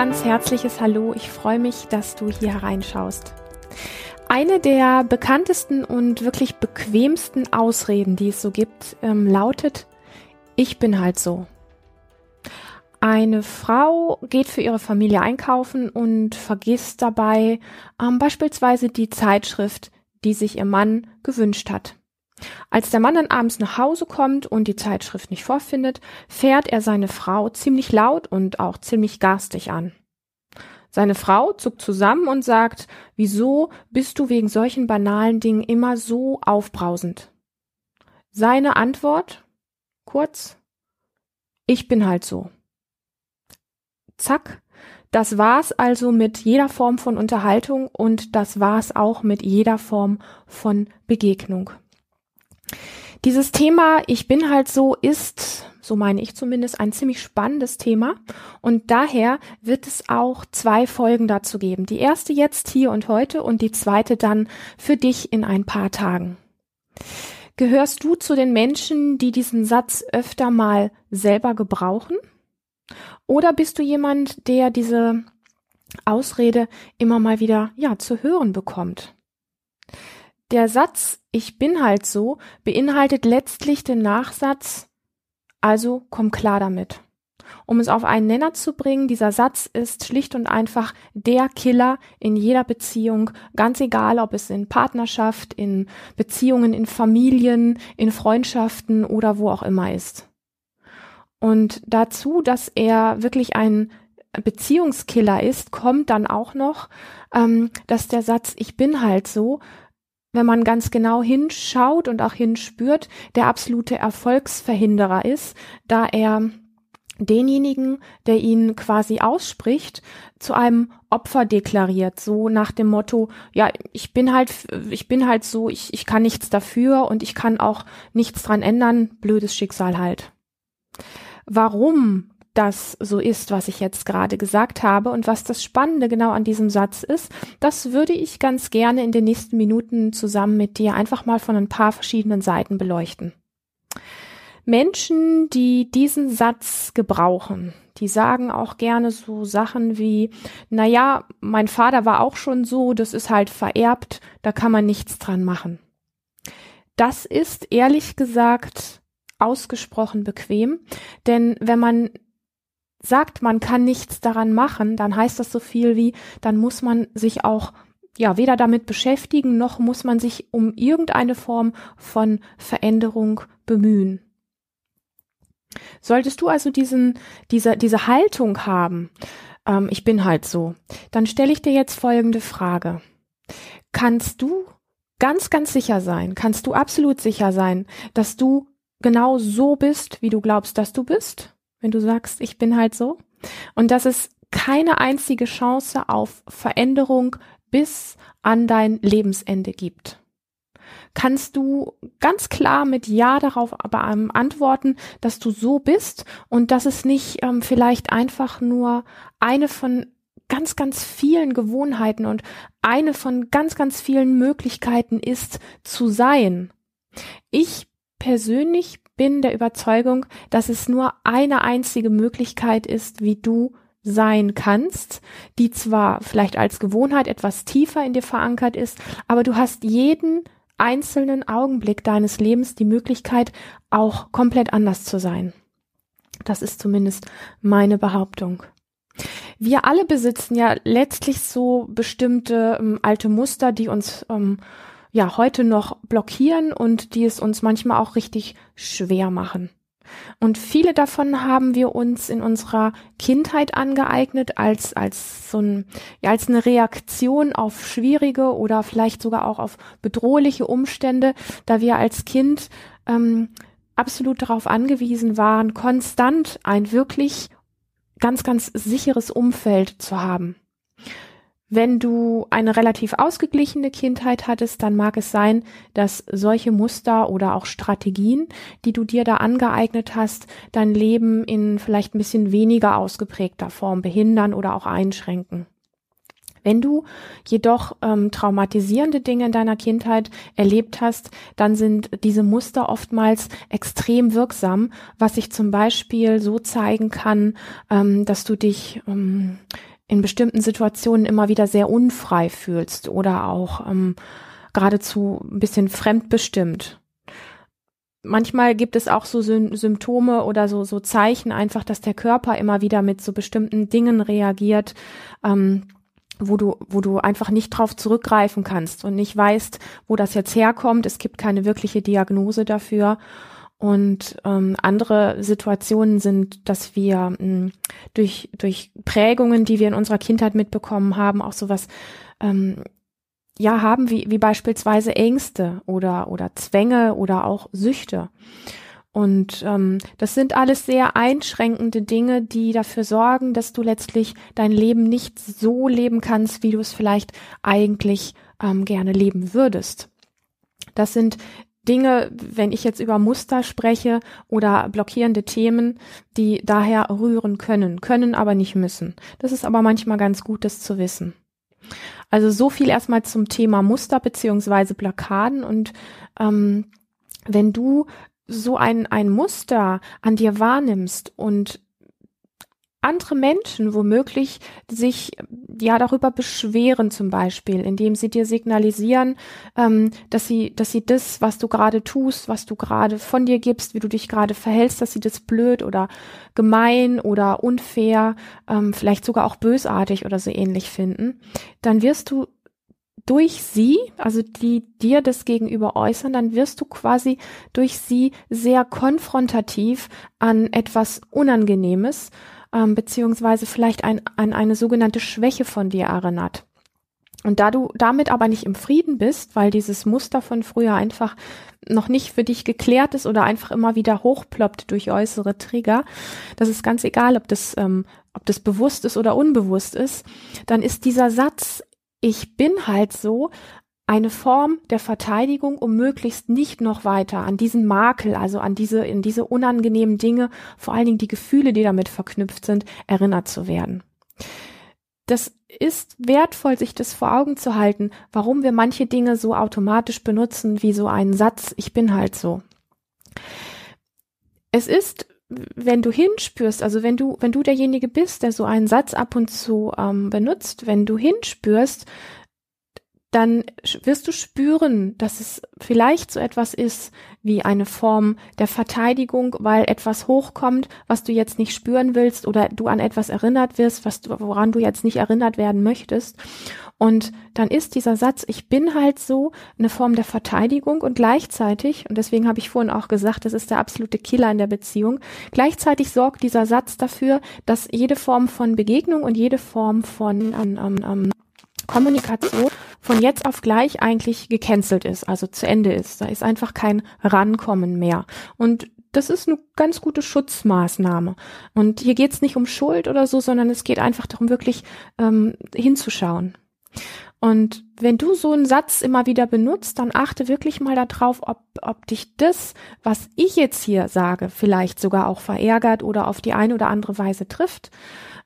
ganz herzliches Hallo. Ich freue mich, dass du hier hereinschaust. Eine der bekanntesten und wirklich bequemsten Ausreden, die es so gibt, ähm, lautet, ich bin halt so. Eine Frau geht für ihre Familie einkaufen und vergisst dabei ähm, beispielsweise die Zeitschrift, die sich ihr Mann gewünscht hat. Als der Mann dann abends nach Hause kommt und die Zeitschrift nicht vorfindet, fährt er seine Frau ziemlich laut und auch ziemlich garstig an. Seine Frau zuckt zusammen und sagt, wieso bist du wegen solchen banalen Dingen immer so aufbrausend? Seine Antwort? Kurz, ich bin halt so. Zack, das war's also mit jeder Form von Unterhaltung und das war's auch mit jeder Form von Begegnung. Dieses Thema Ich bin halt so ist, so meine ich zumindest, ein ziemlich spannendes Thema und daher wird es auch zwei Folgen dazu geben. Die erste jetzt hier und heute und die zweite dann für dich in ein paar Tagen. Gehörst du zu den Menschen, die diesen Satz öfter mal selber gebrauchen? Oder bist du jemand, der diese Ausrede immer mal wieder, ja, zu hören bekommt? Der Satz Ich bin halt so beinhaltet letztlich den Nachsatz Also komm klar damit. Um es auf einen Nenner zu bringen, dieser Satz ist schlicht und einfach der Killer in jeder Beziehung, ganz egal, ob es in Partnerschaft, in Beziehungen, in Familien, in Freundschaften oder wo auch immer ist. Und dazu, dass er wirklich ein Beziehungskiller ist, kommt dann auch noch, ähm, dass der Satz Ich bin halt so wenn man ganz genau hinschaut und auch hinspürt, der absolute Erfolgsverhinderer ist, da er denjenigen, der ihn quasi ausspricht, zu einem Opfer deklariert, so nach dem Motto, ja, ich bin halt, ich bin halt so, ich, ich kann nichts dafür und ich kann auch nichts dran ändern, blödes Schicksal halt. Warum das so ist, was ich jetzt gerade gesagt habe und was das Spannende genau an diesem Satz ist, das würde ich ganz gerne in den nächsten Minuten zusammen mit dir einfach mal von ein paar verschiedenen Seiten beleuchten. Menschen, die diesen Satz gebrauchen, die sagen auch gerne so Sachen wie, na ja, mein Vater war auch schon so, das ist halt vererbt, da kann man nichts dran machen. Das ist ehrlich gesagt ausgesprochen bequem, denn wenn man sagt, man kann nichts daran machen, dann heißt das so viel wie, dann muss man sich auch ja weder damit beschäftigen, noch muss man sich um irgendeine Form von Veränderung bemühen. Solltest du also diesen, diese, diese Haltung haben, ähm, ich bin halt so, dann stelle ich dir jetzt folgende Frage. Kannst du ganz, ganz sicher sein, kannst du absolut sicher sein, dass du genau so bist, wie du glaubst, dass du bist? Wenn du sagst, ich bin halt so. Und dass es keine einzige Chance auf Veränderung bis an dein Lebensende gibt. Kannst du ganz klar mit Ja darauf aber ähm, antworten, dass du so bist und dass es nicht ähm, vielleicht einfach nur eine von ganz, ganz vielen Gewohnheiten und eine von ganz, ganz vielen Möglichkeiten ist zu sein. Ich persönlich bin der Überzeugung, dass es nur eine einzige Möglichkeit ist, wie du sein kannst, die zwar vielleicht als Gewohnheit etwas tiefer in dir verankert ist, aber du hast jeden einzelnen Augenblick deines Lebens die Möglichkeit, auch komplett anders zu sein. Das ist zumindest meine Behauptung. Wir alle besitzen ja letztlich so bestimmte ähm, alte Muster, die uns ähm, ja heute noch blockieren und die es uns manchmal auch richtig schwer machen. Und viele davon haben wir uns in unserer Kindheit angeeignet als, als so ein, ja, als eine Reaktion auf schwierige oder vielleicht sogar auch auf bedrohliche Umstände, da wir als Kind ähm, absolut darauf angewiesen waren, konstant ein wirklich ganz, ganz sicheres Umfeld zu haben. Wenn du eine relativ ausgeglichene Kindheit hattest, dann mag es sein, dass solche Muster oder auch Strategien, die du dir da angeeignet hast, dein Leben in vielleicht ein bisschen weniger ausgeprägter Form behindern oder auch einschränken. Wenn du jedoch ähm, traumatisierende Dinge in deiner Kindheit erlebt hast, dann sind diese Muster oftmals extrem wirksam, was sich zum Beispiel so zeigen kann, ähm, dass du dich ähm, in bestimmten Situationen immer wieder sehr unfrei fühlst oder auch ähm, geradezu ein bisschen fremdbestimmt. Manchmal gibt es auch so Symptome oder so, so Zeichen einfach, dass der Körper immer wieder mit so bestimmten Dingen reagiert. Ähm, wo du, wo du einfach nicht drauf zurückgreifen kannst und nicht weißt, wo das jetzt herkommt. Es gibt keine wirkliche Diagnose dafür. Und ähm, andere Situationen sind, dass wir mh, hm, durch, durch Prägungen, die wir in unserer Kindheit mitbekommen haben, auch sowas ähm, ja haben, wie, wie beispielsweise Ängste oder, oder Zwänge oder auch Süchte. Und ähm, das sind alles sehr einschränkende Dinge, die dafür sorgen, dass du letztlich dein Leben nicht so leben kannst, wie du es vielleicht eigentlich ähm, gerne leben würdest. Das sind Dinge, wenn ich jetzt über Muster spreche oder blockierende Themen, die daher rühren können, können aber nicht müssen. Das ist aber manchmal ganz gut, das zu wissen. Also so viel erstmal zum Thema Muster beziehungsweise Blockaden und ähm, wenn du so ein, ein Muster an dir wahrnimmst und andere Menschen womöglich sich ja darüber beschweren zum Beispiel, indem sie dir signalisieren, ähm, dass sie, dass sie das, was du gerade tust, was du gerade von dir gibst, wie du dich gerade verhältst, dass sie das blöd oder gemein oder unfair, ähm, vielleicht sogar auch bösartig oder so ähnlich finden, dann wirst du durch sie, also die dir das gegenüber äußern, dann wirst du quasi durch sie sehr konfrontativ an etwas Unangenehmes, ähm, beziehungsweise vielleicht ein, an eine sogenannte Schwäche von dir erinnert. Und da du damit aber nicht im Frieden bist, weil dieses Muster von früher einfach noch nicht für dich geklärt ist oder einfach immer wieder hochploppt durch äußere Trigger, das ist ganz egal, ob das, ähm, ob das bewusst ist oder unbewusst ist, dann ist dieser Satz ich bin halt so eine Form der Verteidigung, um möglichst nicht noch weiter an diesen Makel, also an diese, in diese unangenehmen Dinge, vor allen Dingen die Gefühle, die damit verknüpft sind, erinnert zu werden. Das ist wertvoll, sich das vor Augen zu halten, warum wir manche Dinge so automatisch benutzen, wie so einen Satz, ich bin halt so. Es ist wenn du hinspürst, also wenn du, wenn du derjenige bist, der so einen Satz ab und zu ähm, benutzt, wenn du hinspürst, dann wirst du spüren, dass es vielleicht so etwas ist wie eine Form der Verteidigung, weil etwas hochkommt, was du jetzt nicht spüren willst oder du an etwas erinnert wirst, was du, woran du jetzt nicht erinnert werden möchtest. Und dann ist dieser Satz, ich bin halt so, eine Form der Verteidigung und gleichzeitig, und deswegen habe ich vorhin auch gesagt, das ist der absolute Killer in der Beziehung, gleichzeitig sorgt dieser Satz dafür, dass jede Form von Begegnung und jede Form von ähm, ähm, ähm Kommunikation von jetzt auf gleich eigentlich gecancelt ist, also zu Ende ist. Da ist einfach kein Rankommen mehr. Und das ist eine ganz gute Schutzmaßnahme. Und hier geht es nicht um Schuld oder so, sondern es geht einfach darum, wirklich ähm, hinzuschauen. Und wenn du so einen Satz immer wieder benutzt, dann achte wirklich mal darauf, ob, ob dich das, was ich jetzt hier sage, vielleicht sogar auch verärgert oder auf die eine oder andere Weise trifft.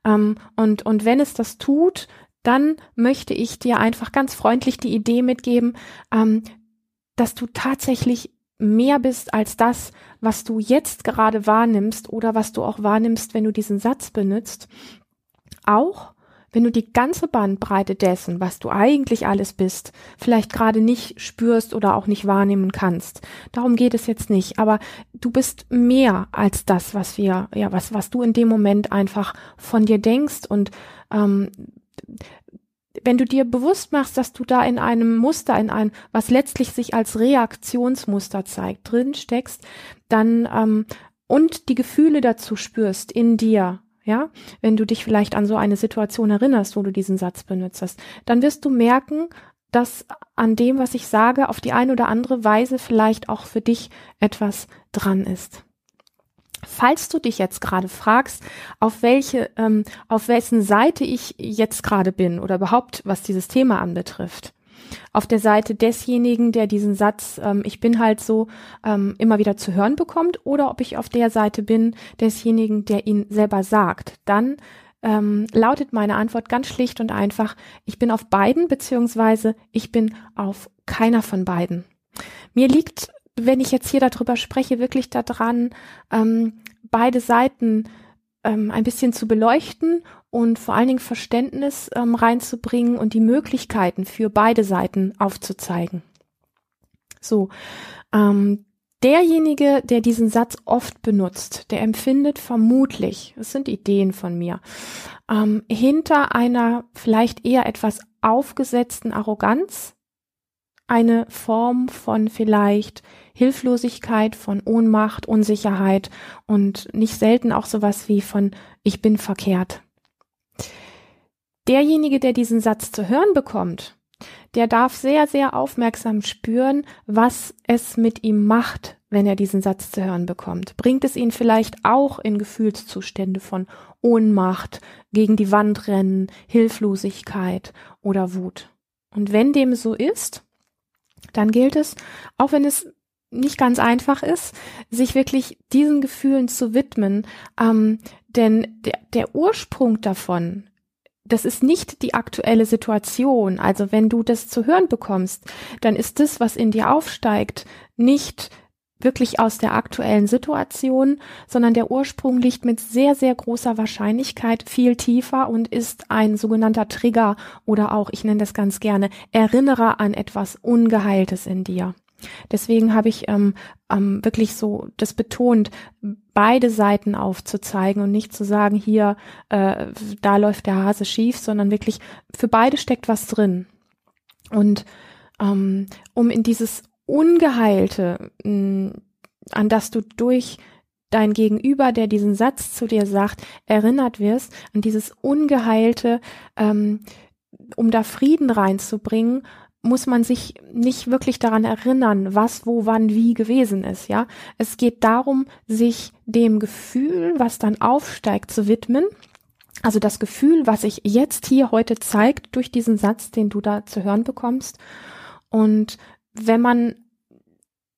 Ähm, und, und wenn es das tut, dann möchte ich dir einfach ganz freundlich die Idee mitgeben, ähm, dass du tatsächlich mehr bist als das, was du jetzt gerade wahrnimmst oder was du auch wahrnimmst, wenn du diesen Satz benutzt. Auch wenn du die ganze Bandbreite dessen, was du eigentlich alles bist, vielleicht gerade nicht spürst oder auch nicht wahrnehmen kannst. Darum geht es jetzt nicht, aber du bist mehr als das, was wir, ja, was, was du in dem Moment einfach von dir denkst und ähm, wenn du dir bewusst machst, dass du da in einem Muster, in einem, was letztlich sich als Reaktionsmuster zeigt, drin steckst, dann ähm, und die Gefühle dazu spürst in dir, ja, wenn du dich vielleicht an so eine Situation erinnerst, wo du diesen Satz benutzt hast, dann wirst du merken, dass an dem, was ich sage, auf die eine oder andere Weise vielleicht auch für dich etwas dran ist. Falls du dich jetzt gerade fragst, auf welche, ähm, auf wessen Seite ich jetzt gerade bin oder überhaupt, was dieses Thema anbetrifft, auf der Seite desjenigen, der diesen Satz, ähm, ich bin halt so, ähm, immer wieder zu hören bekommt, oder ob ich auf der Seite bin desjenigen, der ihn selber sagt, dann ähm, lautet meine Antwort ganz schlicht und einfach, ich bin auf beiden, beziehungsweise ich bin auf keiner von beiden. Mir liegt, wenn ich jetzt hier darüber spreche, wirklich daran, ähm, beide Seiten ähm, ein bisschen zu beleuchten und vor allen Dingen Verständnis ähm, reinzubringen und die Möglichkeiten für beide Seiten aufzuzeigen. So, ähm, derjenige, der diesen Satz oft benutzt, der empfindet vermutlich, das sind Ideen von mir, ähm, hinter einer vielleicht eher etwas aufgesetzten Arroganz eine Form von vielleicht Hilflosigkeit, von Ohnmacht, Unsicherheit und nicht selten auch sowas wie von ich bin verkehrt. Derjenige, der diesen Satz zu hören bekommt, der darf sehr, sehr aufmerksam spüren, was es mit ihm macht, wenn er diesen Satz zu hören bekommt. Bringt es ihn vielleicht auch in Gefühlszustände von Ohnmacht, gegen die Wand rennen, Hilflosigkeit oder Wut. Und wenn dem so ist, dann gilt es, auch wenn es nicht ganz einfach ist, sich wirklich diesen Gefühlen zu widmen, ähm, denn der, der Ursprung davon das ist nicht die aktuelle Situation. Also wenn du das zu hören bekommst, dann ist das, was in dir aufsteigt, nicht wirklich aus der aktuellen Situation, sondern der Ursprung liegt mit sehr, sehr großer Wahrscheinlichkeit viel tiefer und ist ein sogenannter Trigger oder auch, ich nenne das ganz gerne, Erinnerer an etwas Ungeheiltes in dir. Deswegen habe ich ähm, ähm, wirklich so das betont, beide Seiten aufzuzeigen und nicht zu sagen, hier, äh, da läuft der Hase schief, sondern wirklich für beide steckt was drin. Und ähm, um in dieses Ungeheilte, mh, an das du durch dein Gegenüber, der diesen Satz zu dir sagt, erinnert wirst, an dieses Ungeheilte, ähm, um da Frieden reinzubringen, muss man sich nicht wirklich daran erinnern, was, wo, wann, wie gewesen ist, ja. Es geht darum, sich dem Gefühl, was dann aufsteigt, zu widmen. Also das Gefühl, was sich jetzt hier heute zeigt durch diesen Satz, den du da zu hören bekommst. Und wenn man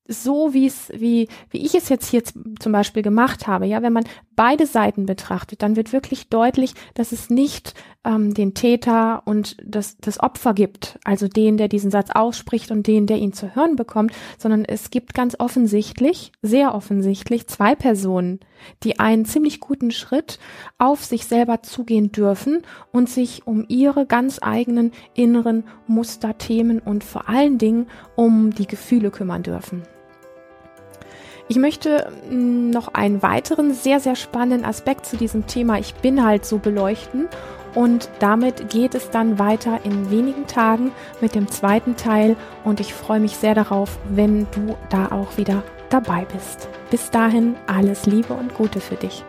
so wie es, wie, wie ich es jetzt hier zum Beispiel gemacht habe, ja, wenn man beide Seiten betrachtet, dann wird wirklich deutlich, dass es nicht ähm, den Täter und das, das Opfer gibt, also den, der diesen Satz ausspricht und den, der ihn zu hören bekommt, sondern es gibt ganz offensichtlich, sehr offensichtlich zwei Personen, die einen ziemlich guten Schritt auf sich selber zugehen dürfen und sich um ihre ganz eigenen inneren Muster, Themen und vor allen Dingen um die Gefühle kümmern dürfen. Ich möchte mm, noch einen weiteren sehr, sehr spannenden Aspekt zu diesem Thema Ich bin halt so beleuchten. Und damit geht es dann weiter in wenigen Tagen mit dem zweiten Teil. Und ich freue mich sehr darauf, wenn du da auch wieder dabei bist. Bis dahin alles Liebe und Gute für dich.